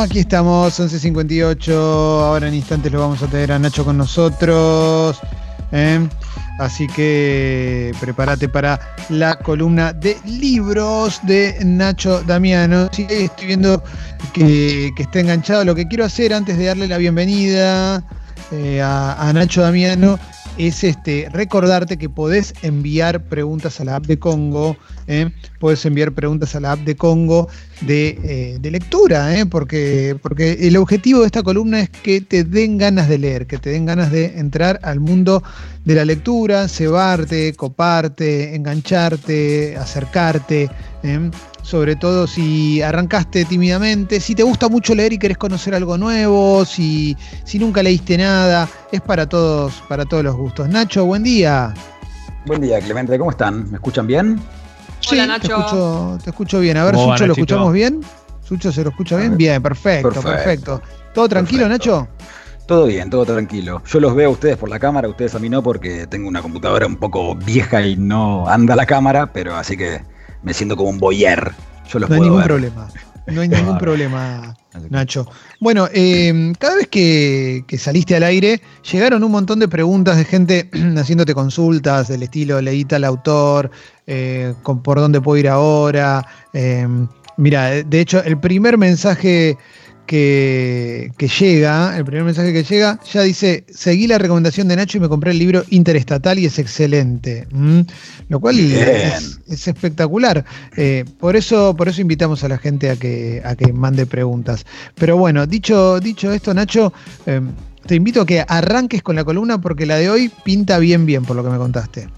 Aquí estamos, 11.58. Ahora en instantes lo vamos a tener a Nacho con nosotros. ¿eh? Así que prepárate para la columna de libros de Nacho Damiano. Sí, estoy viendo que, que está enganchado. Lo que quiero hacer antes de darle la bienvenida eh, a, a Nacho Damiano es este, recordarte que podés enviar preguntas a la app de Congo, ¿eh? podés enviar preguntas a la app de Congo de, eh, lectura, ¿eh? porque, porque el objetivo de esta columna es que te den ganas de leer, que te den ganas de entrar al mundo de la lectura, cebarte, coparte, engancharte, acercarte. sobre todo si arrancaste tímidamente, si te gusta mucho leer y querés conocer algo nuevo, si, si nunca leíste nada, es para todos, para todos los gustos. Nacho, buen día. Buen día, Clemente, ¿cómo están? ¿Me escuchan bien? Sí, Hola, Nacho. Te, escucho, te escucho bien. A ver, Sucho, Nachito? ¿lo escuchamos bien? ¿Sucho se lo escucha bien? Bien, perfecto, perfecto. perfecto. ¿Todo tranquilo, perfecto. Nacho? Todo bien, todo tranquilo. Yo los veo a ustedes por la cámara, ustedes a mí no, porque tengo una computadora un poco vieja y no anda la cámara, pero así que me siento como un boyer. Yo los no hay ningún ver. problema. No hay ningún problema, Nacho. Bueno, eh, cada vez que, que, saliste al aire, llegaron un montón de preguntas de gente haciéndote consultas del estilo, leí tal autor, eh, con, por dónde puedo ir ahora. Eh, mira, de hecho, el primer mensaje que, que, llega, el primer mensaje que llega, ya dice, seguí la recomendación de Nacho y me compré el libro Interestatal y es excelente. ¿Mm? Lo cual es, es, espectacular. Eh, por, eso, por eso invitamos a la gente a que, a que mande preguntas. Pero bueno, dicho, dicho esto, Nacho, eh, te invito a que arranques con la columna porque la de hoy pinta bien, bien, por lo que me contaste.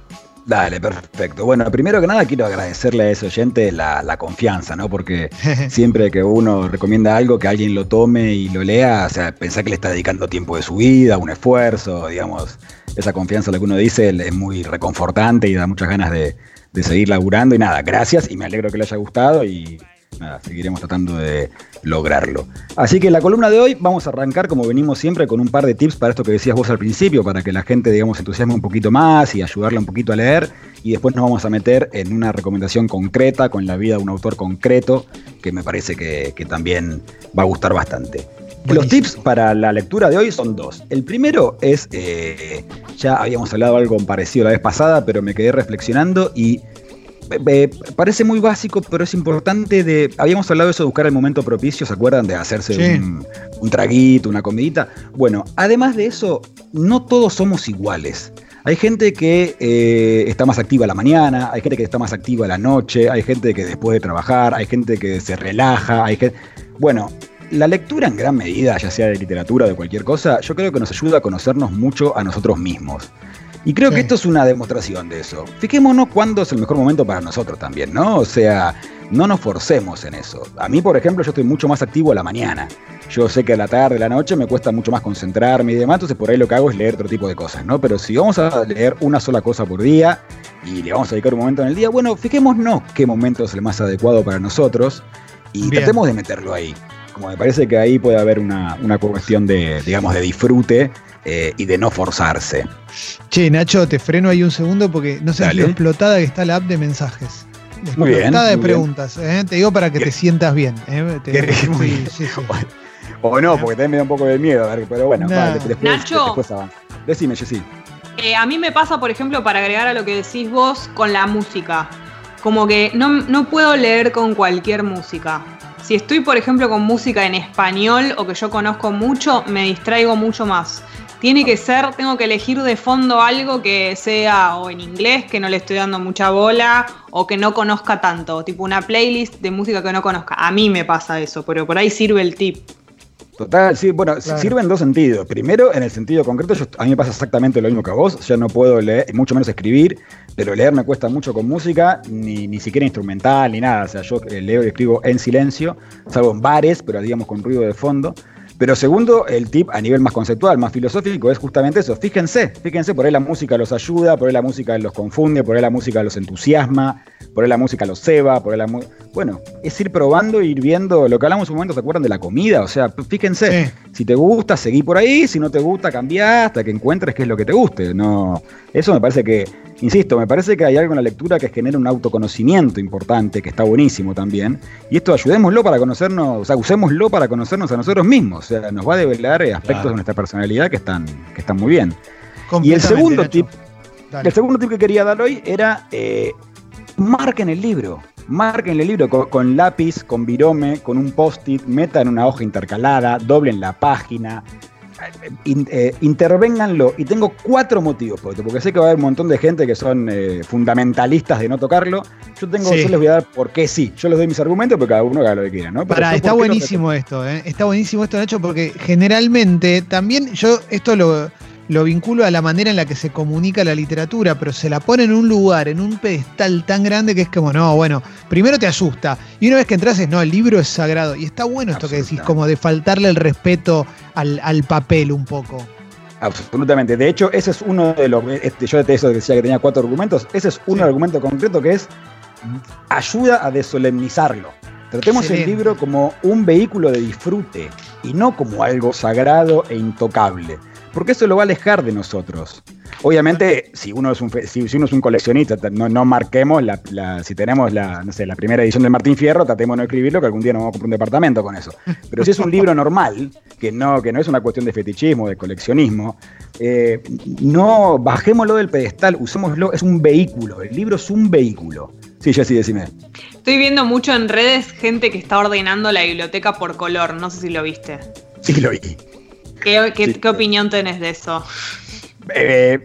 Dale, perfecto. Bueno, primero que nada quiero agradecerle a ese oyente la, la confianza, ¿no? Porque siempre que uno recomienda algo, que alguien lo tome y lo lea, o sea, pensar que le está dedicando tiempo de su vida, un esfuerzo, digamos, esa confianza, lo que uno dice, es muy reconfortante y da muchas ganas de, de seguir laburando. Y nada, gracias y me alegro que le haya gustado y nada, seguiremos tratando de lograrlo. Así que la columna de hoy vamos a arrancar como venimos siempre con un par de tips para esto que decías vos al principio, para que la gente, digamos, entusiasme un poquito más y ayudarla un poquito a leer. Y después nos vamos a meter en una recomendación concreta con la vida de un autor concreto que me parece que, que también va a gustar bastante. Buenísimo. Los tips para la lectura de hoy son dos. El primero es, eh, ya habíamos hablado algo parecido la vez pasada, pero me quedé reflexionando y eh, parece muy básico, pero es importante de. Habíamos hablado de eso de buscar el momento propicio, ¿se acuerdan? De hacerse sí. un, un, traguito, una comidita. Bueno, además de eso, no todos somos iguales. Hay gente que eh, está más activa a la mañana, hay gente que está más activa a la noche, hay gente que después de trabajar, hay gente que se relaja, hay gente. Bueno, la lectura en gran medida, ya sea de literatura o de cualquier cosa, yo creo que nos ayuda a conocernos mucho a nosotros mismos. Y creo sí. que esto es una demostración de eso. Fijémonos cuándo es el mejor momento para nosotros también, ¿no? O sea, no nos forcemos en eso. A mí, por ejemplo, yo estoy mucho más activo a la mañana. Yo sé que a la tarde, a la noche me cuesta mucho más concentrarme y demás, entonces por ahí lo que hago es leer otro tipo de cosas, ¿no? Pero si vamos a leer una sola cosa por día y le vamos a dedicar un momento en el día, bueno, fijémonos qué momento es el más adecuado para nosotros y Bien. tratemos de meterlo ahí. Como me parece que ahí puede haber una, una cuestión de, digamos, de disfrute eh, y de no forzarse. Che, Nacho, te freno ahí un segundo porque no sé lo explotada que está la app de mensajes. Muy bien. Explotada de muy preguntas. ¿eh? Te digo para que ¿Qué? te sientas bien. ¿eh? Te, sí, sí, sí. O no, porque también me da un poco de miedo, a ver, pero bueno, No. vale, después, Nacho. después avanza. Decime, Jessy. Eh, a mí me pasa, por ejemplo, para agregar a lo que decís vos con la música. Como que no, no puedo leer con cualquier música. Si estoy, por ejemplo, con música en español o que yo conozco mucho, me distraigo mucho más. Tiene que ser, tengo que elegir de fondo algo que sea o en inglés, que no le estoy dando mucha bola, o que no conozca tanto, tipo una playlist de música que no conozca. A mí me pasa eso, pero por ahí sirve el tip. Total, sí, bueno, Claro. sirve en dos sentidos. Primero, en el sentido concreto, yo- a mí me pasa exactamente lo mismo que a vos. Ya no puedo leer, mucho menos escribir, pero leer me cuesta mucho con música, ni, ni siquiera instrumental, ni nada. O sea, yo eh, leo y escribo en silencio, salvo en bares, pero digamos con ruido de fondo. Pero segundo, el tip a nivel más conceptual, más filosófico, es justamente eso. Fíjense, fíjense, por ahí la música los ayuda, por ahí la música los confunde, por ahí la música los entusiasma, por ahí la música los ceba, por ahí la Bueno, es ir probando, ir viendo. Lo que hablamos un momento, ¿se acuerdan de la comida? O sea, fíjense, Sí. si te gusta, seguí por ahí, si no te gusta, cambiá hasta que encuentres qué es lo que te guste. No, eso me parece que insisto, me parece que hay algo en la lectura que genera un autoconocimiento importante, que está buenísimo también. Y esto ayudémoslo para conocernos, o sea, usémoslo para conocernos a nosotros mismos. O sea, nos va a develar eh, aspectos de nuestra personalidad que están, que están muy bien. Y el segundo tip, el segundo tip que quería dar hoy era eh, marquen el libro. Marquen el libro con, lápiz, con virome, con un post-it, metan una hoja intercalada, doblen la página, eh, intervénganlo. Y tengo cuatro motivos por esto, porque sé que va a haber un montón de gente que son eh, fundamentalistas de no tocarlo. Yo tengo, yo les voy a dar por qué sí. Yo les doy mis argumentos, pero cada uno haga lo que quiera, ¿no? está buenísimo esto, ¿eh? Está buenísimo esto, Nacho, porque generalmente también yo esto lo lo vinculo a la manera en la que se comunica la literatura, pero se la pone en un lugar, en un pedestal tan grande que es como, no, bueno, primero te asusta. Y una vez que entras es, no, el libro es sagrado. Y está bueno esto que decís, como de faltarle el respeto al, papel un poco. Absolutamente. De hecho, ese es uno de los. Este, yo de eso decía que tenía cuatro argumentos. Ese es un argumento concreto que es ayuda a desolemnizarlo. Tratemos el libro como un vehículo de disfrute y no como algo sagrado e intocable porque eso lo va a alejar de nosotros. Obviamente, si uno es un, si, uno es un coleccionista, no, marquemos, la, si tenemos la, no sé, la primera edición de Martín Fierro, tratemos de no escribirlo, que algún día nos vamos a comprar un departamento con eso. Pero si es un libro normal, que no, que no es una cuestión de fetichismo, de coleccionismo, eh, no bajémoslo del pedestal, usémoslo, es un vehículo, el libro es un vehículo. Sí, sí, decime. Estoy viendo mucho en redes gente que está ordenando la biblioteca por color, no sé si lo viste. Sí, lo vi. ¿Qué, opinión tenés de eso? Eh,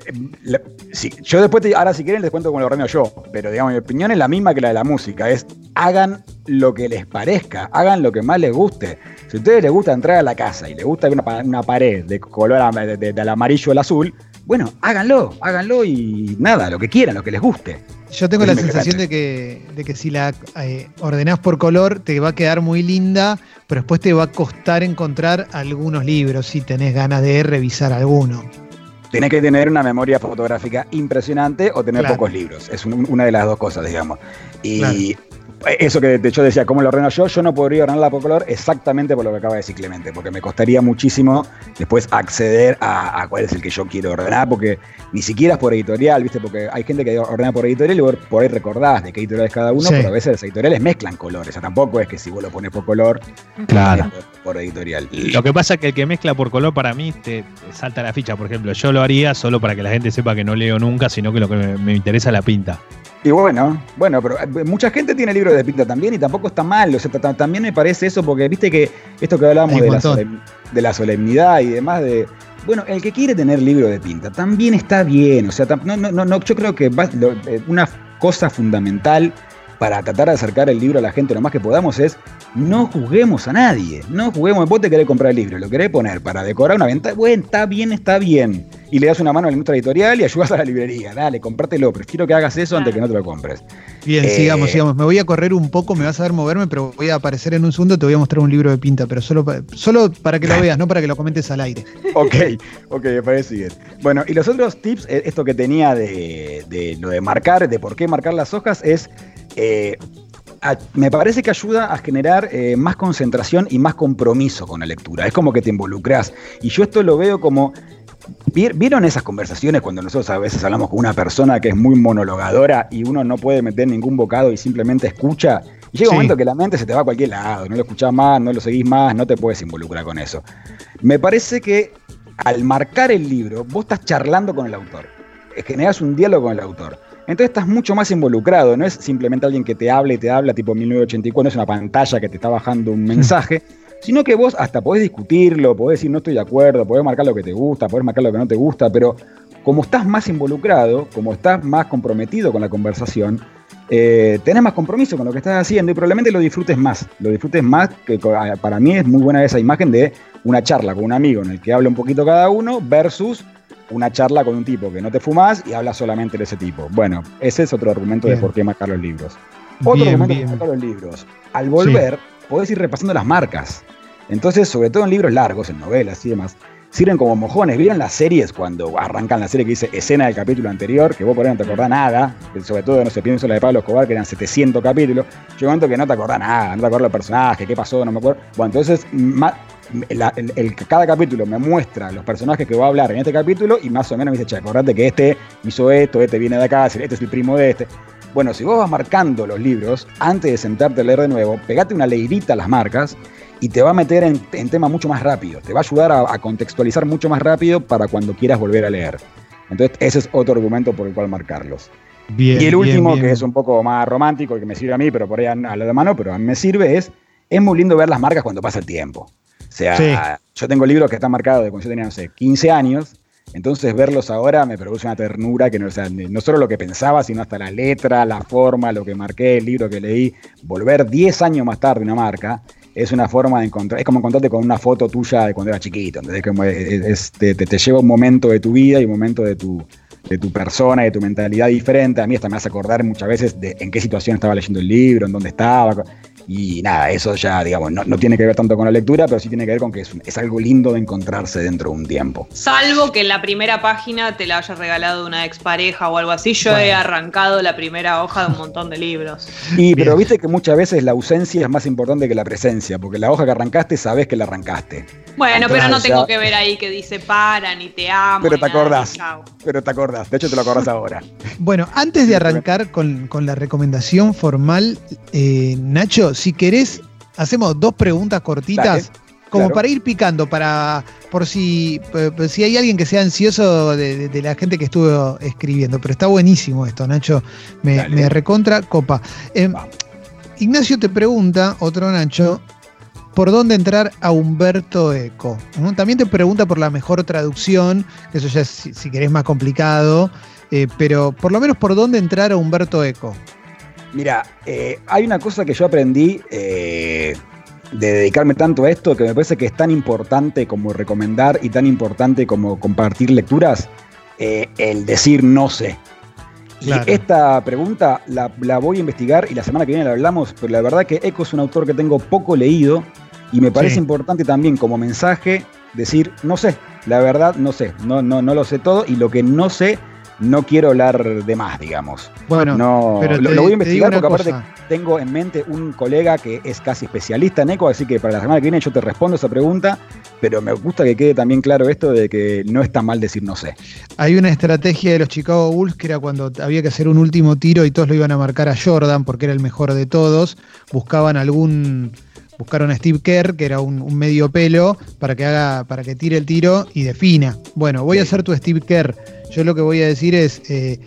yo después, ahora si quieren les cuento cómo lo ordeno yo, pero digamos, mi opinión es la misma que la de la música, es hagan lo que les parezca, hagan lo que más les guste. Si a ustedes les gusta entrar a la casa y les gusta una, pared de color del amarillo al azul, bueno, háganlo, háganlo y nada, lo que quieran, lo que les guste. Yo tengo la sensación de que, de que si la eh, ordenás por color te va a quedar muy linda, pero después te va a costar encontrar algunos libros si tenés ganas de revisar alguno. Tenés que tener una memoria fotográfica impresionante o tener pocos libros. Es una de las dos cosas, digamos. Y eso que yo decía, ¿cómo lo ordeno yo? Yo no podría ordenarla por color exactamente por lo que acaba de decir Clemente, porque me costaría muchísimo después acceder a, cuál es el que yo quiero ordenar, porque ni siquiera es por editorial, ¿viste? Porque hay gente que ordena por editorial y vos por ahí recordás de qué editorial es cada uno, pero a veces las editoriales mezclan colores, o sea, tampoco es que si vos lo pones por color, claro. por, editorial. Lo que pasa es que el que mezcla por color para mí te, salta la ficha, por ejemplo, yo lo haría solo para que la gente sepa que no leo nunca, sino que lo que me, me interesa es la pinta. Y bueno, bueno, pero eh, mucha gente tiene libros de pinta también y tampoco está mal. O sea, también me parece eso porque viste que esto que hablábamos de la, solemnidad y demás de. Bueno, el que quiere tener libro de pinta también está bien. O sea, no, no, no, yo creo que eh, una cosa fundamental para tratar de acercar el libro a la gente lo más que podamos es no juzguemos a nadie, no juguemos, vos te querés comprar el libro, lo querés poner para decorar una venta, bueno, está bien, está bien. Y le das una mano a la industria editorial y ayudas a la librería, dale, compártelo, prefiero que hagas eso antes que no te lo compres. Bien, eh, sigamos, sigamos. Me voy a correr un poco, me vas a ver moverme, pero voy a aparecer en un segundo, te voy a mostrar un libro de pinta, pero solo, solo para que lo veas, no para que lo comentes al aire. ok, ok, me parece bien. Bueno, y los otros tips, eh, esto que tenía de, de lo de marcar, de por qué marcar las hojas, es eh, me parece que ayuda a generar eh, más concentración y más compromiso con la lectura. Es como que te involucras. Y yo esto lo veo como. ¿Vieron esas conversaciones cuando nosotros a veces hablamos con una persona que es muy monologadora y uno no puede meter ningún bocado y simplemente escucha? Y llega un momento que la mente se te va a cualquier lado, no lo escuchás más, no lo seguís más, no te puedes involucrar con eso. Me parece que al marcar el libro, vos estás charlando con el autor, generas un diálogo con el autor. Entonces estás mucho más involucrado, no es simplemente alguien que te habla y te habla tipo 1984, no es una pantalla que te está bajando un mensaje, sino que vos hasta podés discutirlo, podés decir no estoy de acuerdo, podés marcar lo que te gusta, podés marcar lo que no te gusta, pero como estás más involucrado, como estás más comprometido con la conversación, eh, tenés más compromiso con lo que estás haciendo y probablemente lo disfrutes más. Lo disfrutes más, que para mí es muy buena esa imagen de una charla con un amigo en el que habla un poquito cada uno versus una charla con un tipo que no te fumas y habla solamente de ese tipo. Bueno, ese es otro argumento de por qué marcar los libros. Otro argumento de marcar los libros. Al volver, podés ir repasando las marcas. Entonces, sobre todo en libros largos, en novelas y demás, sirven como mojones. ¿Vieron las series cuando arrancan la serie que dice escena del capítulo anterior? Que vos por ahí no te acordás nada. sobre todo, no sé, pienso la de Pablo Escobar, que eran 700 capítulos. Yo momento que no te acordás nada, no te acordás del personaje, qué pasó, no me acuerdo. Bueno, entonces cada capítulo me muestra los personajes que va a hablar en este capítulo y más o menos me dice, che, acordate que este hizo esto, este viene de acá, este es el primo de este. Bueno, si vos vas marcando los libros, antes de sentarte a leer de nuevo, pegate una leidita a las marcas y te va a meter en, tema mucho más rápido. Te va a ayudar a, contextualizar mucho más rápido para cuando quieras volver a leer. Entonces, ese es otro argumento por el cual marcarlos. y el último, que es un poco más romántico, y que me sirve a mí, pero por ahí a, la de mano, pero a mí me sirve, es, es muy lindo ver las marcas cuando pasa el tiempo. O sea, yo tengo libros que están marcados de cuando yo tenía, no sé, 15 años, entonces verlos ahora me produce una ternura que no, solo lo que pensaba, sino hasta la letra, la forma, lo que marqué, el libro que leí. Volver 10 años más tarde una marca es una forma de encontrar, es como encontrarte con una foto tuya de cuando eras chiquito. Como te, te, lleva un momento de tu vida y un momento de tu, de tu persona y de tu mentalidad diferente. A mí hasta me hace acordar muchas veces de en qué situación estaba leyendo el libro, en dónde estaba. Y nada, eso ya, digamos, no, tiene que ver tanto con la lectura, pero sí tiene que ver con que es, algo lindo de encontrarse dentro de un tiempo. Salvo que en la primera página te la haya regalado una expareja o algo así, yo he arrancado la primera hoja de un montón de libros. Y, pero viste que muchas veces la ausencia es más importante que la presencia, porque la hoja que arrancaste sabes que la arrancaste. Bueno, pero no tengo que ver ahí que dice para, ni te amo. Pero te acordás. Pero te acordás. De hecho, te lo acordás ahora. Bueno, antes de arrancar con, la recomendación formal, eh, Nacho, si querés, hacemos dos preguntas cortitas. como para ir picando, para por si, si hay alguien que sea ansioso de, la gente que estuvo escribiendo. Pero está buenísimo esto, Nacho. Me, recontra copa. Em, Ignacio te pregunta, otro Nacho, por dónde entrar a Humberto Eco. También te pregunta por la mejor traducción, que eso ya es, si, querés, más complicado, eh, pero por lo menos por dónde entrar a Humberto Eco. Mira, eh, hay una cosa que yo aprendí eh, de dedicarme tanto a esto que me parece que es tan importante como recomendar y tan importante como compartir lecturas, el decir no sé. Y esta pregunta la, la, voy a investigar y la semana que viene la hablamos, pero la verdad que Eco es un autor que tengo poco leído y me parece importante también como mensaje decir, no sé, la verdad no sé, no, no, no lo sé todo y lo que no sé no quiero hablar de más, digamos. Bueno, no, lo, voy a investigar porque aparte tengo en mente un colega que es casi especialista en eco, así que para la semana que viene yo te respondo esa pregunta, pero me gusta que quede también claro esto de que no está mal decir no sé. Hay una estrategia de los Chicago Bulls que era cuando había que hacer un último tiro y todos lo iban a marcar a Jordan porque era el mejor de todos, buscaban algún buscaron a Steve Kerr, que era un, medio pelo, para que haga, para que tire el tiro y defina. Bueno, voy a hacer tu Steve Kerr. Yo lo que voy a decir es eh,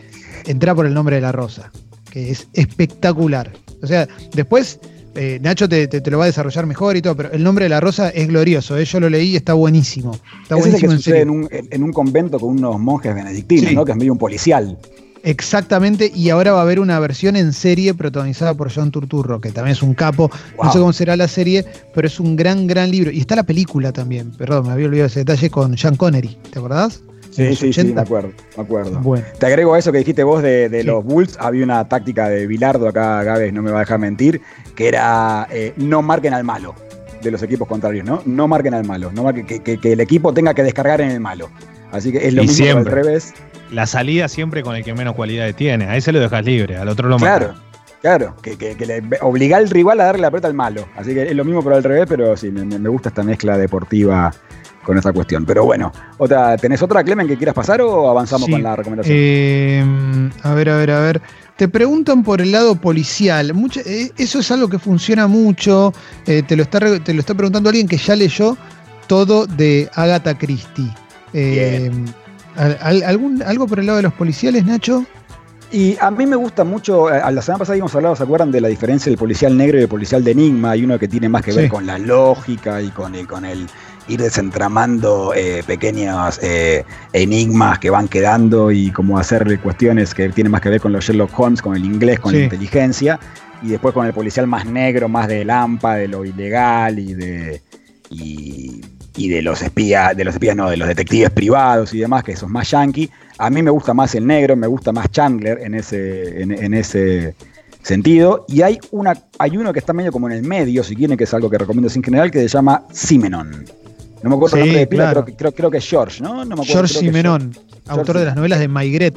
entrar por el nombre de la rosa, que es espectacular. O sea, después eh, Nacho te, lo va a desarrollar mejor y todo, pero el nombre de la rosa es glorioso. ¿eh? Yo lo leí y está buenísimo. Está buenísimo en, un, en, un, convento con unos monjes benedictinos, ¿no? Que es medio un policial. Exactamente, y ahora va a haber una versión en serie protagonizada por John Turturro, que también es un capo. No sé cómo será la serie, pero es un gran, gran libro. Y está la película también, perdón, me había olvidado ese detalle con Sean Connery, ¿te acordás? Sí, sí, sí, me acuerdo, me acuerdo. Te agrego a eso que dijiste vos de, los Bulls, había una táctica de Bilardo, acá Gávez no me va a dejar mentir, que era eh, no marquen al malo de los equipos contrarios, ¿no? No marquen al malo, no que, que, el equipo tenga que descargar en el malo. Así que es lo mismo al revés la salida siempre con el que menos cualidades tiene. A ese lo dejas libre, al otro lo Claro, claro, que, que, le obliga al rival a darle la pelota al malo. Así que es lo mismo pero al revés, pero sí, me, gusta esta mezcla deportiva con esta cuestión. Pero bueno, otra, ¿tenés otra, Clemen, que quieras pasar o avanzamos con la recomendación? Eh, a ver, a ver, a ver. Te preguntan por el lado policial. Eh, eso es algo que funciona mucho. Eh, te, lo está, te lo está preguntando alguien que ya leyó todo de Agatha Christie. ¿Algún, ¿Algo por el lado de los policiales, Nacho? Y a mí me gusta mucho, eh, la semana pasada habíamos hablado, ¿se acuerdan de la diferencia del policial negro y el policial de enigma? Hay uno que tiene más que ver con la lógica y con el, con el ir desentramando eh, pequeños eh, enigmas que van quedando y como hacerle cuestiones que tienen más que ver con los Sherlock Holmes, con el inglés, con la inteligencia, y después con el policial más negro, más de lampa, de lo ilegal y de y de los espías, de los espías no, de los detectives privados y demás, que son más yankee. A mí me gusta más el negro, me gusta más Chandler en ese, en, ese sentido. Y hay, una, hay uno que está medio como en el medio, si quieren, que es algo que recomiendo sin general, que se llama Simenon. No me acuerdo el nombre de pila, creo, creo, que es George, ¿no? no me acuerdo, George Simenon, autor de las novelas de Maigret.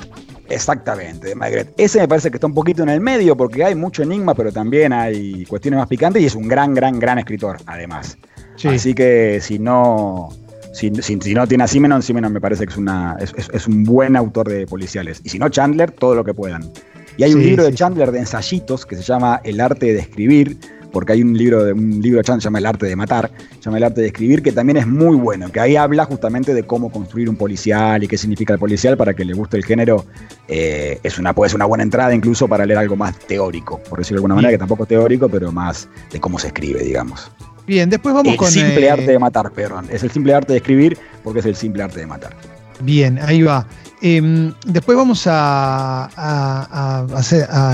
Exactamente, de Maigret. Ese me parece que está un poquito en el medio porque hay mucho enigma, pero también hay cuestiones más picantes y es un gran, gran, gran escritor, además. Así que si no, si, no tiene a Simenon, Simenon me parece que es, una, es, un buen autor de policiales. Y si no, Chandler, todo lo que puedan. Y hay un libro de Chandler de ensayitos que se llama El arte de escribir, porque hay un libro de un libro de que se llama El arte de matar, se llama El arte de escribir, que también es muy bueno, que ahí habla justamente de cómo construir un policial y qué significa el policial para que le guste el género. Eh, es una, puede ser una buena entrada incluso para leer algo más teórico, por decirlo de alguna manera, que tampoco teórico, pero más de cómo se escribe, digamos. Bien, después vamos con. El simple eh, arte de matar, perdón. Es el simple arte de escribir porque es el simple arte de matar. Bien, ahí va. Em, después vamos a,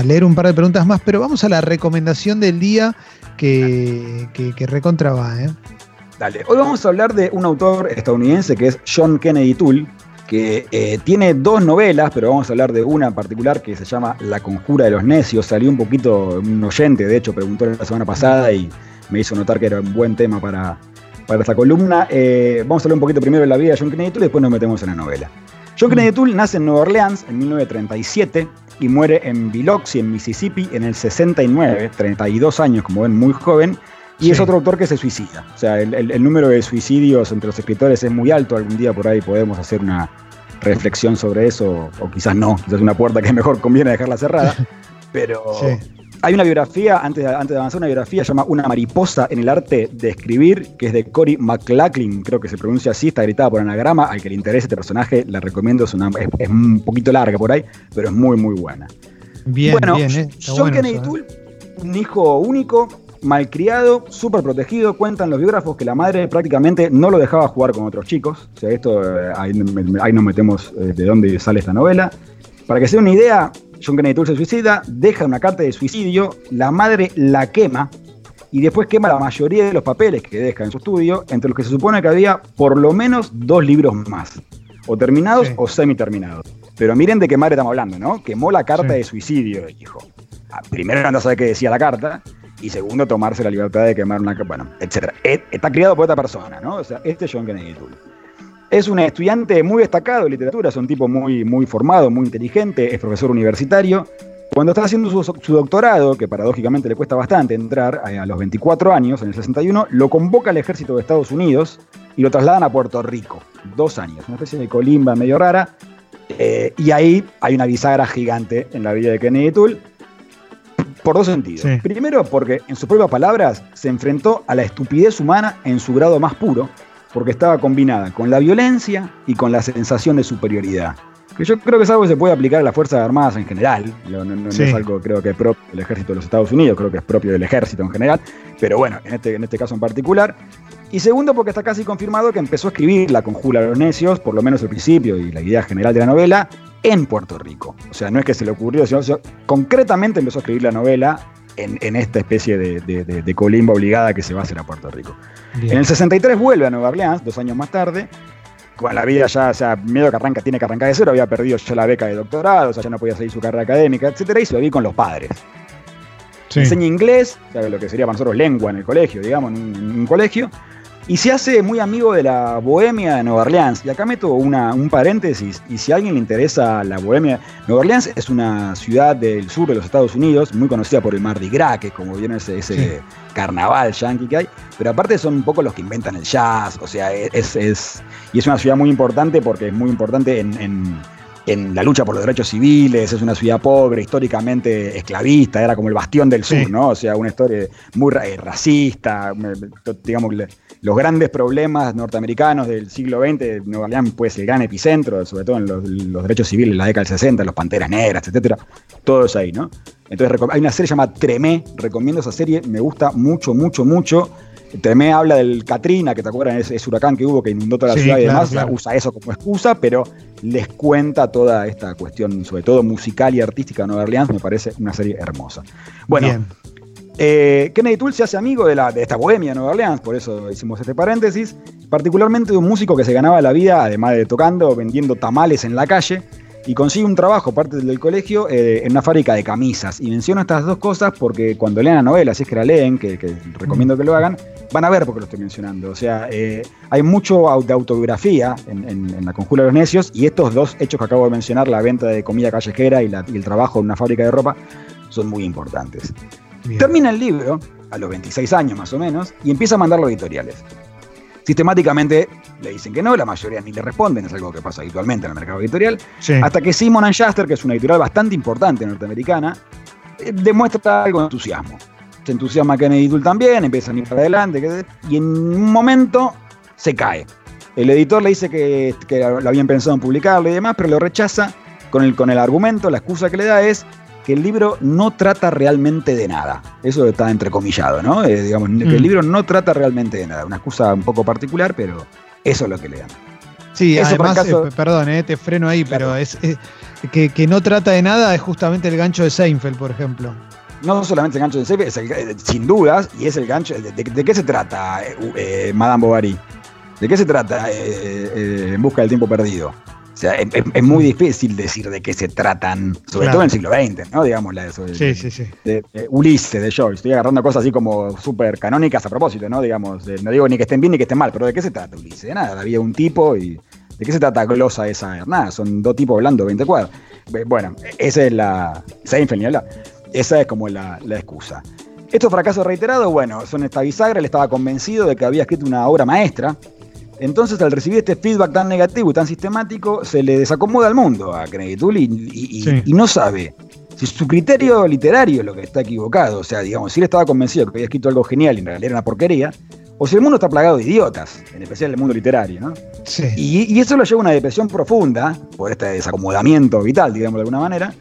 leer un par de preguntas más, pero vamos a la recomendación del día que, que, recontra va. ¿eh? Dale, hoy vamos a hablar de un autor estadounidense que es John Kennedy Toole, que eh, tiene dos novelas, pero vamos a hablar de una en particular que se llama La Conjura de los Necios. Salió un poquito, un oyente, de hecho, preguntó la semana pasada y me hizo notar que era un buen tema para, para esta columna. Eh, vamos a hablar un poquito primero de la vida de John Kennedy Toole y después nos metemos en la novela. John Kennedy Toole nace en Nueva Orleans en 1937 y muere en Biloxi, en Mississippi, en el 69, 32 años, como ven, muy joven. Y es otro autor que se suicida. O sea, el, número de suicidios entre los escritores es muy alto. Algún día por ahí podemos hacer una reflexión sobre eso, o quizás no, quizás una puerta que mejor conviene dejarla cerrada. Pero hay una biografía, antes de, antes de avanzar, una biografía llama Una mariposa en el arte de escribir, que es de Cory McLachlan, creo que se pronuncia así, está gritada por anagrama. Al que le interese este personaje, la recomiendo, es, una, es, un poquito larga por ahí, pero es muy, muy buena. Bien, bueno, bien, eh. John Kennedy ¿eh? Toole, un hijo único, malcriado, súper protegido. Cuentan los biógrafos que la madre prácticamente no lo dejaba jugar con otros chicos. O sea, esto, eh, ahí, ahí nos metemos de dónde sale esta novela. Para que se den una idea, John Kennedy se suicida, deja una carta de suicidio, la madre la quema y después quema la mayoría de los papeles que deja en su estudio, entre los que se supone que había por lo menos dos libros más, o terminados o semi-terminados. Pero miren de qué madre estamos hablando, ¿no? Quemó la carta de suicidio, hijo. Ah, primero, anda a saber qué decía la carta, y segundo, tomarse la libertad de quemar una. Bueno, etc. E, está criado por otra persona, ¿no? O sea, este es John Kennedy Toole. Es un estudiante muy destacado de literatura, es un tipo muy, muy formado, muy inteligente, es profesor universitario. Cuando está haciendo su, doctorado, que paradójicamente le cuesta bastante entrar a, los 24 años, en el 61, lo convoca al ejército de Estados Unidos y lo trasladan a Puerto Rico. Dos años, una especie de colimba medio rara. Eh, y ahí hay una bisagra gigante en la vida de Kennedy Toole, por dos sentidos. Primero, porque en sus propias palabras se enfrentó a la estupidez humana en su grado más puro, porque estaba combinada con la violencia y con la sensación de superioridad. Que yo creo que es algo que se puede aplicar a las Fuerzas Armadas en general. No, es algo creo que propio del ejército de los Estados Unidos, creo que es propio del ejército en general. Pero bueno, en este, en este caso en particular. Y segundo, porque está casi confirmado que empezó a escribir La Conjura de los Necios, por lo menos el principio y la idea general de la novela, en Puerto Rico. O sea, no es que se le ocurrió, sino concretamente empezó a escribir la novela en, esta especie de, colimba obligada que se va a hacer a Puerto Rico. En el 63 vuelve a Nueva Orleans, dos años más tarde. Con la vida ya, o sea, miedo que arranca, tiene que arrancar de cero, había perdido ya la beca de doctorado, o sea, ya no podía seguir su carrera académica, etcétera, y se va con los padres. Enseña inglés, o lo que sería para nosotros lengua en el colegio, digamos, en un colegio, y se hace muy amigo de la bohemia de Nueva Orleans. Y acá meto una, un paréntesis, y si a alguien le interesa la bohemia, Nueva Orleans es una ciudad del sur de los Estados Unidos, muy conocida por el Mardi Gras, que es como viene ese, ese carnaval yankee que hay, pero aparte son un poco los que inventan el jazz, o sea, es, es y es una ciudad muy importante porque es muy importante en en la lucha por los derechos civiles, es una ciudad pobre, históricamente esclavista, era como el bastión del sur, ¿no? O sea, una historia muy eh, racista, digamos, los grandes problemas norteamericanos del siglo XX, Nueva Orleans pues el gran epicentro, sobre todo en los, derechos civiles en la década del 60, los Panteras Negras, etcétera, todo eso ahí, ¿no? Entonces hay una serie llamada Tremé, recomiendo esa serie, me gusta mucho, mucho, mucho. Tremé habla del Katrina, que te acuerdas, ese, huracán que hubo que inundó toda la ciudad y demás, usa eso como excusa, pero les cuenta toda esta cuestión, sobre todo musical y artística de Nueva Orleans, me parece una serie hermosa. Bueno, eh, Kennedy Toole se hace amigo de, la, de esta bohemia de Nueva Orleans, por eso hicimos este paréntesis, particularmente de un músico que se ganaba la vida, además de tocando, vendiendo tamales en la calle, y consigue un trabajo, parte del colegio, eh, en una fábrica de camisas. Y menciono estas dos cosas porque cuando lean la novela, si es que la leen, que, recomiendo que lo hagan, van a ver por qué lo estoy mencionando. O sea, eh, hay mucho de autobiografía en, la Conjura de los Necios y estos dos hechos que acabo de mencionar, la venta de comida callejera y, el trabajo en una fábrica de ropa, son muy importantes. Termina el libro, a los 26 años más o menos, y empieza a mandarlo a editoriales. Sistemáticamente le dicen que no, la mayoría ni le responden, es algo que pasa habitualmente en el mercado editorial, hasta que Simon Schuster, que es una editorial bastante importante norteamericana, eh, demuestra algo de entusiasmo. Se entusiasma Kennedy Tool también, empieza a ir para adelante, y en un momento se cae. El editor le dice que, que, lo habían pensado en publicarlo y demás, pero lo rechaza con el, con el argumento, la excusa que le da es que el libro no trata realmente de nada. Eso está entrecomillado, ¿no? Eh, digamos, que el mm. libro no trata realmente de nada. Una excusa un poco particular, pero eso es lo que le dan. Sí, además, eh, perdón, eh, te freno ahí, pero es, que, no trata de nada es justamente el gancho de Seinfeld, por ejemplo. No solamente el gancho de Seinfeld, es sin dudas, y es el gancho. ¿De, qué se trata Madame Bovary? ¿De qué se trata En Busca del Tiempo Perdido? O sea, es, muy difícil decir de qué se tratan, sobre todo en el siglo XX, ¿no? Digamos, de, sí, sí, sí. De, Ulises, de George. Estoy agarrando cosas así como súper canónicas a propósito, ¿no? Digamos, no digo ni que estén bien ni que estén mal, pero ¿de qué se trata Ulises? De nada, había un tipo y. ¿De qué se trata Glosa esa? Nada, son dos tipos hablando 20 cuadros. Bueno, esa es la. Seinfeld, Esa es como la, la excusa. Estos fracasos reiterados, bueno, son esta bisagra, él estaba convencido de que había escrito una obra maestra, entonces, al recibir este feedback tan negativo y tan sistemático, se le desacomoda al mundo a Kennedy Toole y, no sabe si su criterio literario es lo que está equivocado. O sea, digamos, si él estaba convencido que había escrito algo genial y en realidad era una porquería, o si el mundo está plagado de idiotas, en especial el mundo literario, ¿no? Sí. Y, y eso lo lleva a una depresión profunda por este desacomodamiento vital, digamos de alguna manera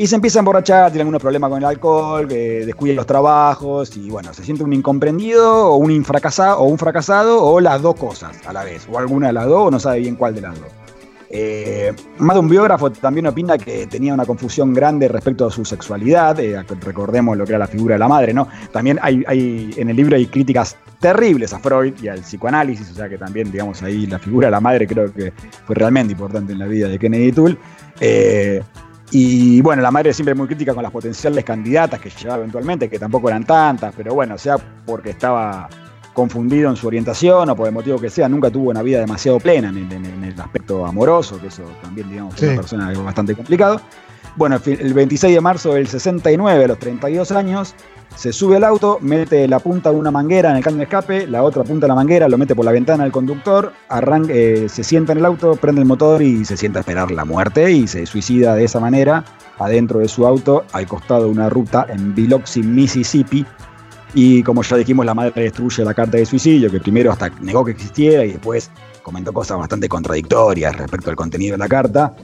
y se empieza a emborrachar, tiene algunos problemas con el alcohol, que descuida los trabajos y bueno, se siente un incomprendido o un fracasado o un fracasado o las dos cosas a la vez, o alguna de las dos o no sabe bien cuál de las dos. Eh, más de un biógrafo también opina que tenía una confusión grande respecto a su sexualidad, eh, recordemos lo que era la figura de la madre, ¿no? También hay, hay, en el libro hay críticas terribles a Freud y al psicoanálisis, o sea que también, digamos, ahí la figura de la madre creo que fue realmente importante en la vida de Kennedy Toole. Eh, y bueno, la madre siempre muy crítica con las potenciales candidatas que llevaba eventualmente, que tampoco eran tantas, pero bueno, sea porque estaba confundido en su orientación o por el motivo que sea, nunca tuvo una vida demasiado plena en, el aspecto amoroso, que eso también, digamos, es una persona bastante complicado. Bueno, el 26 de marzo del 69, a los 32 años, se sube al auto, mete la punta de una manguera en el caño de escape, la otra punta de la manguera lo mete por la ventana del conductor, eh, se sienta en el auto, prende el motor y se sienta a esperar la muerte y se suicida de esa manera adentro de su auto al costado de una ruta en Biloxi, Mississippi. Y como ya dijimos, la madre destruye la carta de suicidio, que primero hasta negó que existiera y después comentó cosas bastante contradictorias respecto al contenido de la carta.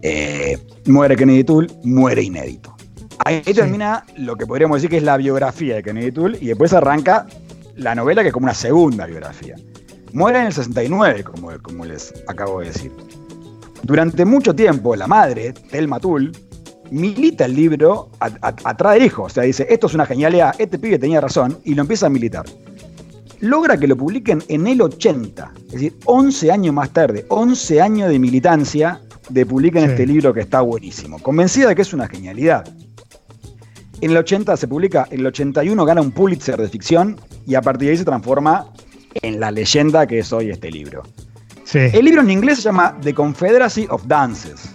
Eh, muere Kennedy Toole, muere inédito. Ahí termina lo que podríamos decir que es la biografía de Kennedy Toole y después arranca la novela que es como una segunda biografía. Muere en el 69, como, como les acabo de decir. Durante mucho tiempo, la madre, Thelma Toole, milita el libro atrás del hijo. O sea, dice, esto es una genialidad, este pibe tenía razón, y lo empieza a militar. Logra que lo publiquen en el 80, es decir, 11 años más tarde, 11 años de militancia, de publiquen este libro que está buenísimo. Convencida de que es una genialidad. En el 80 se publica, en el 81 gana un Pulitzer de ficción y a partir de ahí se transforma en la leyenda que es hoy este libro. El libro en inglés se llama The Confederacy of Dances.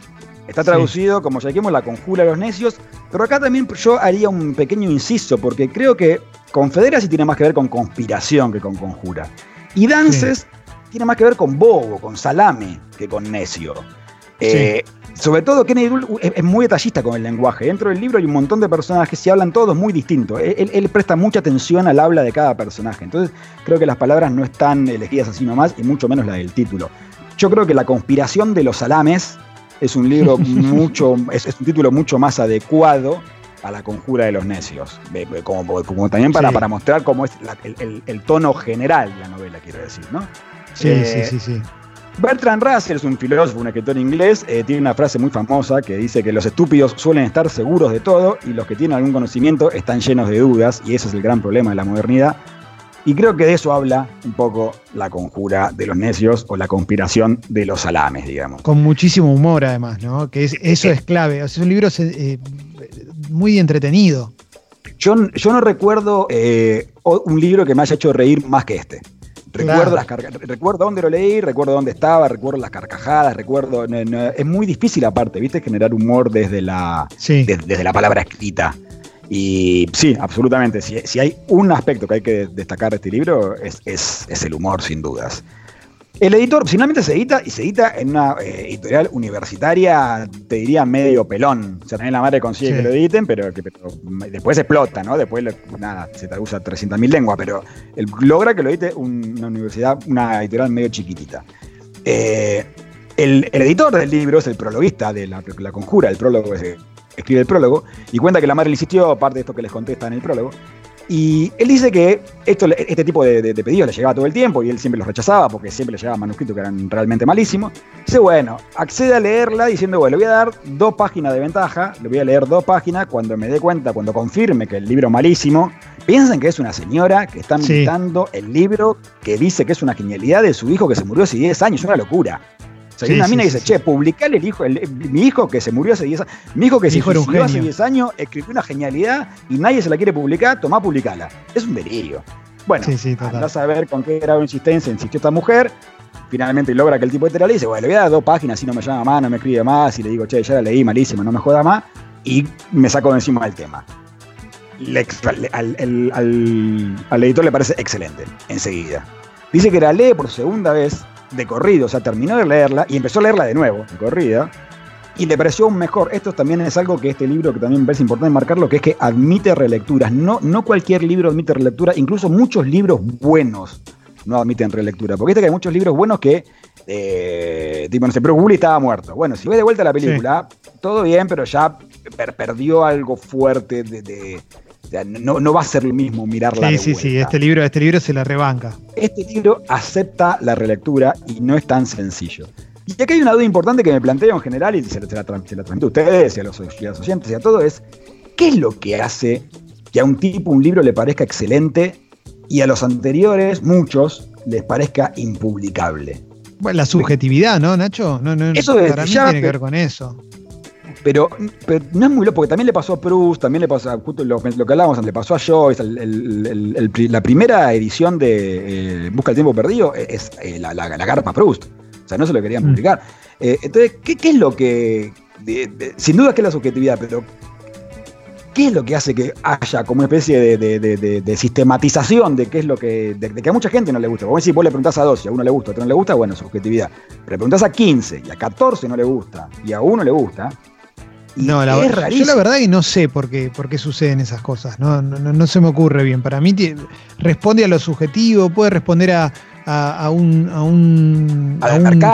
Está traducido, como ya dijimos, La Conjura de los Necios, pero acá también yo haría un pequeño inciso, porque creo que Confederacy tiene más que ver con conspiración que con conjura. Y Dances tiene más que ver con bobo, con salame, que con necio. Eh, sobre todo, Kennedy es, muy detallista con el lenguaje. Dentro del libro hay un montón de personajes y hablan todos muy distintos. Él, presta mucha atención al habla de cada personaje. Entonces, creo que las palabras no están elegidas así nomás, y mucho menos la del título. Yo creo que La conspiración de los salames es un libro mucho, es, un título mucho más adecuado a la conjura de los necios. Como, también para, para mostrar cómo es el, tono general de la novela, quiero decir, ¿no? Sí, sí, eh, sí, sí. Bertrand Russell es un filósofo, un escritor inglés, eh, tiene una frase muy famosa que dice que los estúpidos suelen estar seguros de todo y los que tienen algún conocimiento están llenos de dudas y ese es el gran problema de la modernidad. Y creo que de eso habla un poco la conjura de los necios o la conspiración de los salames, digamos. Con muchísimo humor además, ¿no? Que eso es clave. es un libro eh, muy entretenido. Yo, yo no recuerdo eh, un libro que me haya hecho reír más que este. Recuerdo, las recuerdo dónde lo leí, recuerdo dónde estaba, recuerdo las carcajadas, recuerdo. es muy difícil, aparte, ¿viste? Generar humor desde la, desde la palabra escrita. Y sí, absolutamente. Si, hay un aspecto que hay que destacar de este libro, es, es el humor, sin dudas. El editor finalmente se edita y se edita en una eh, editorial universitaria, te diría medio pelón. O sea, también la madre consigue que lo editen, pero, que, después explota, ¿no? Después, nada, se traduce a 300.000 lenguas, pero él logra que lo edite una universidad, una editorial medio chiquitita. Eh, el, editor del libro es el prologuista de la, conjura, el prólogo, escribe el prólogo, y cuenta que la madre le insistió, aparte de esto que les contesta en el prólogo, y él dice que esto, este tipo de, pedidos le llegaba todo el tiempo y él siempre los rechazaba porque siempre le llegaban manuscritos que eran realmente malísimos. Dice, bueno, accede a leerla diciendo, bueno, le voy a dar dos páginas de ventaja, le voy a leer dos páginas cuando me dé cuenta, cuando confirme que el libro es malísimo. Piensen que es una señora que está meditando el libro que dice que es una genialidad de su hijo que se murió hace 10 años, es una locura. O sea, una mina dice, che, publicale el hijo, mi hijo que se murió hace 10 años, mi hijo que se murió hace 10 años, escribió una genialidad y nadie se la quiere publicar, tomá, publicala. Es un delirio. Bueno, andás a ver con qué grado de insistencia insistió esta mujer, finalmente logra que el tipo este la dice, bueno, le voy a dar dos páginas, si no me llama más, no me escribe más, y le digo, che, ya la leí malísima, no me joda más, y me saco de encima del tema. al, al, editor le parece excelente, enseguida. Dice que la lee por segunda vez de corrido, o sea, terminó de leerla y empezó a leerla de nuevo, de corrida, y le pareció un mejor. Esto también es algo que este libro, que también me parece importante marcarlo, que es que admite relecturas. No, no cualquier libro admite relectura, incluso muchos libros buenos no admiten relectura. Porque este que hay muchos libros buenos que, eh, tipo, no sé, pero Google estaba muerto. Bueno, si ves de vuelta la película, todo bien, pero ya perdió algo fuerte de no, va a ser lo mismo mirarla. Sí, sí, sí, este libro, este libro se la rebanca. Este libro acepta la relectura y no es tan sencillo. Y aquí hay una duda importante que me planteo en general y se, la, transmito a ustedes y a, los, oyentes y a todo es, ¿qué es lo que hace que a un tipo un libro le parezca excelente y a los anteriores, muchos, les parezca impublicable? Bueno, la subjetividad, ¿no, Nacho? No, no, eso para mí tiene que ver con eso. Pero, no es muy loco, porque también le pasó a Proust, también le pasó a, justo lo, que hablábamos le pasó a Joyce, la primera edición de eh, Busca el tiempo perdido es eh, la, la, Garpa Proust. O sea, no se lo querían mm. publicar. Eh, entonces, ¿qué, es lo que, sin duda que es la subjetividad, pero ¿qué es lo que hace que haya como una especie de, sistematización de qué es lo que, de, que a mucha gente no le gusta? Vos si vos le preguntás a 12 y a uno le gusta, a otro no le gusta, bueno, subjetividad. Pero le preguntás a 15 y a 14 no le gusta y a uno le gusta, no, la, yo la verdad que no sé por qué, por qué suceden esas cosas, no, no, se me ocurre bien. Para mí responde a lo subjetivo, puede responder a, a, un, a un,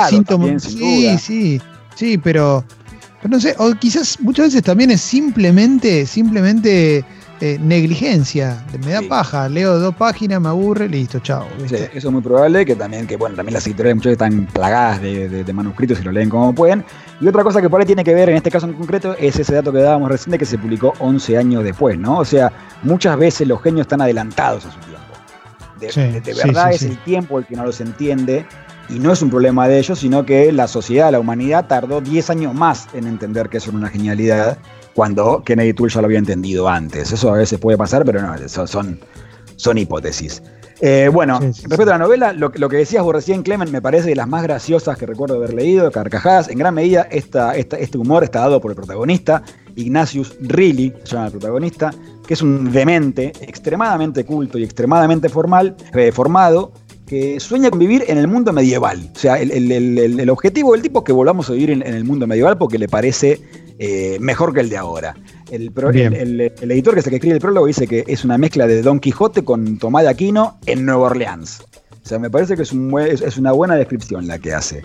síntoma. sí, sí, sí, pero, pero no sé, o quizás muchas veces también es simplemente, simplemente eh, negligencia, me da paja, leo dos páginas, me aburre, listo, chao. eso es muy probable, que también, que bueno, también las editoriales muchas están plagadas de, manuscritos y lo leen como pueden. Y otra cosa que por ahí tiene que ver en este caso en concreto es ese dato que dábamos recién de que se publicó 11 años después, ¿no? O sea, muchas veces los genios están adelantados a su tiempo. De, verdad es el tiempo el que no los entiende y no es un problema de ellos, sino que la sociedad, la humanidad tardó 10 años más en entender que eso era una genialidad cuando Kennedy Toole ya lo había entendido antes. Eso a veces puede pasar, pero no, son, son hipótesis. Eh, bueno, respecto a la novela, lo, que decías vos recién, Clement, me parece de las más graciosas que recuerdo haber leído, carcajadas. En gran medida, esta, este humor está dado por el protagonista, Ignatius Riley, se llama el protagonista, que es un demente, extremadamente culto y extremadamente formal, eh, formado, que sueña con vivir en el mundo medieval. O sea, el, objetivo del tipo es que volvamos a vivir en, el mundo medieval porque le parece eh, mejor que el de ahora. El, editor que es el que escribe el prólogo dice que es una mezcla de Don Quijote con Tomás de Aquino en Nueva Orleans. O sea, me parece que es, una buena descripción la que hace.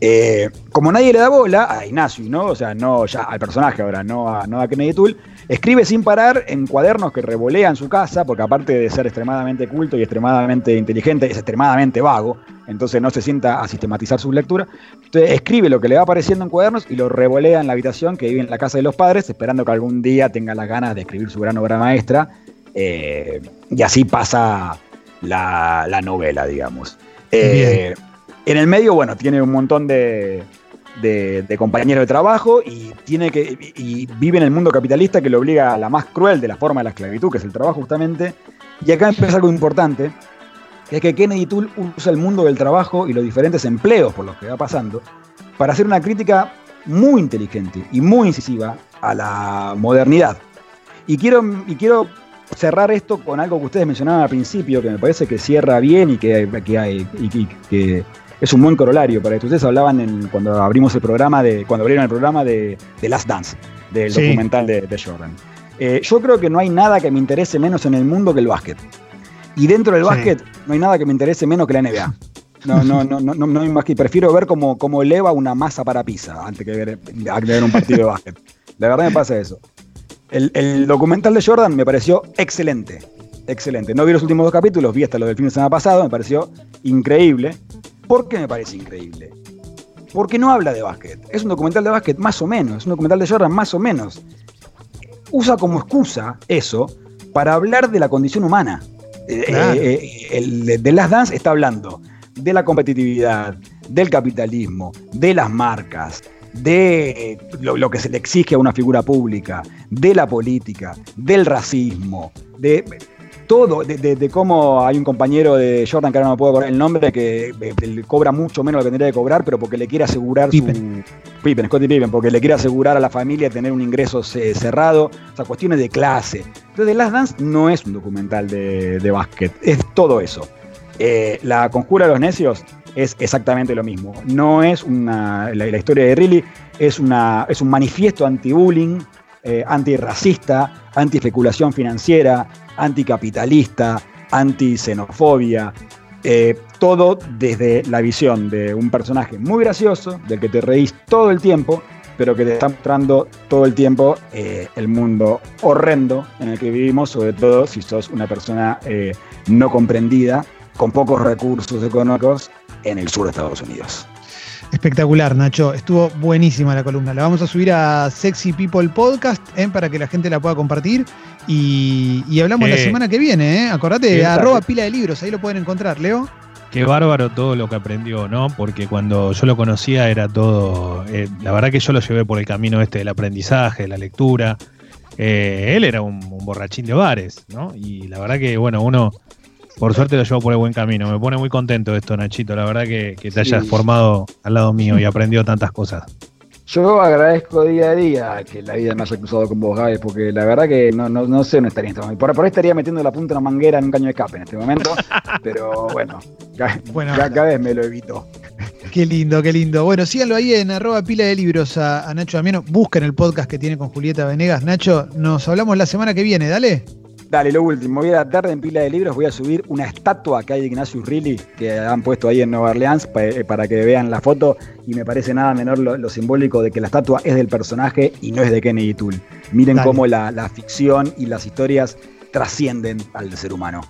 Eh, como nadie le da bola a Ignacio, ¿no? O sea, no ya al personaje ahora, no a, no a Kennedy Tool, Escribe sin parar en cuadernos que revolean su casa, porque aparte de ser extremadamente culto y extremadamente inteligente, es extremadamente vago, entonces no se sienta a sistematizar su lectura. Entonces escribe lo que le va apareciendo en cuadernos y lo revolea en la habitación que vive en la casa de los padres, esperando que algún día tenga las ganas de escribir su gran obra maestra. Eh, y así pasa la, novela, digamos. Eh, en el medio, bueno, tiene un montón de, compañeros de trabajo y, tiene que, y vive en el mundo capitalista que le obliga a la más cruel de la forma de la esclavitud, que es el trabajo justamente. Y acá empieza algo importante, que es que Kennedy Toole usa el mundo del trabajo y los diferentes empleos por los que va pasando para hacer una crítica muy inteligente y muy incisiva a la modernidad. Y quiero, y quiero cerrar esto con algo que ustedes mencionaban al principio, que me parece que cierra bien y que, hay, que es un buen corolario para esto. Ustedes hablaban en, cuando abrimos el programa de, cuando abrieron el programa de, de Last Dance, del documental de, Jordan. Eh, yo creo que no hay nada que me interese menos en el mundo que el básquet. Y dentro del básquet no hay nada que me interese menos que la NBA. No, no, no, no, no, no prefiero ver cómo, cómo eleva una masa para pizza antes que ver, ver un partido de básquet. De verdad me pasa eso. El, el, documental de Jordan me pareció excelente. Excelente. No vi los últimos dos capítulos, vi hasta lo del fin de semana pasado, me pareció increíble. ¿Por qué me parece increíble? Porque no habla de básquet. Es un documental de básquet más o menos, es un documental de Jordan más o menos. Usa como excusa eso para hablar de la condición humana. Eh, eh, eh, el de Last Dance está hablando de la competitividad, del capitalismo, de las marcas, de lo, que se le exige a una figura pública, de la política, del racismo, de todo, de, cómo hay un compañero de Jordan, que ahora no puedo acordar el nombre, que eh, cobra mucho menos lo que tendría que cobrar, pero porque le quiere asegurar Pippen. su. Pippen, Scottie Pippen, porque le quiere asegurar a la familia tener un ingreso cerrado, o sea, cuestiones de clase. Entonces, The Last Dance no es un documental de, de básquet, es todo eso. Eh, la Conjura de los Necios es exactamente lo mismo. No es una. La, historia de Riley es, una, es un manifiesto anti-bullying, eh, antirracista, anti-especulación financiera, anticapitalista, anti-xenofobia. Eh, todo desde la visión de un personaje muy gracioso, del que te reís todo el tiempo, pero que te está mostrando todo el tiempo eh, el mundo horrendo en el que vivimos, sobre todo si sos una persona no comprendida, con pocos recursos económicos en el sur de Estados Unidos. Espectacular, Nacho. Estuvo buenísima la columna. La vamos a subir a Sexy People Podcast ¿eh? para que la gente la pueda compartir. Y, hablamos la semana que viene. ¿eh? Acordate, arroba pila de libros, ahí lo pueden encontrar, Leo. Qué bárbaro todo lo que aprendió, ¿no? Porque cuando yo lo conocía era todo. Eh, la verdad que yo lo llevé por el camino este del aprendizaje, de la lectura. Eh, él era un, un borrachín de bares, ¿no? Y la verdad que, bueno, uno por suerte lo llevo por el buen camino. Me pone muy contento esto, Nachito. La verdad que, te hayas formado al lado mío y aprendido tantas cosas. Yo agradezco día a día que la vida me haya cruzado con vos, Gaby, porque la verdad que no, no, no sé dónde estaría en este momento. Por, ahí estaría metiendo la punta de una manguera en un caño de escape en este momento, pero bueno, cada, vez me lo evito. Qué lindo, qué lindo. Bueno, síganlo ahí en arroba pila de libros a, a Nacho Damiano. Busquen el podcast que tiene con Julieta Venegas. Nacho, nos hablamos la semana que viene, dale. Dale, lo último. Voy a la tarde en pila de libros, voy a subir una estatua que hay de Ignacio Rilly que han puesto ahí en Nueva Orleans eh, para que vean la foto y me parece nada menor lo, simbólico de que la estatua es del personaje y no es de Kennedy Toole. Miren cómo la ficción y las historias trascienden al ser humano.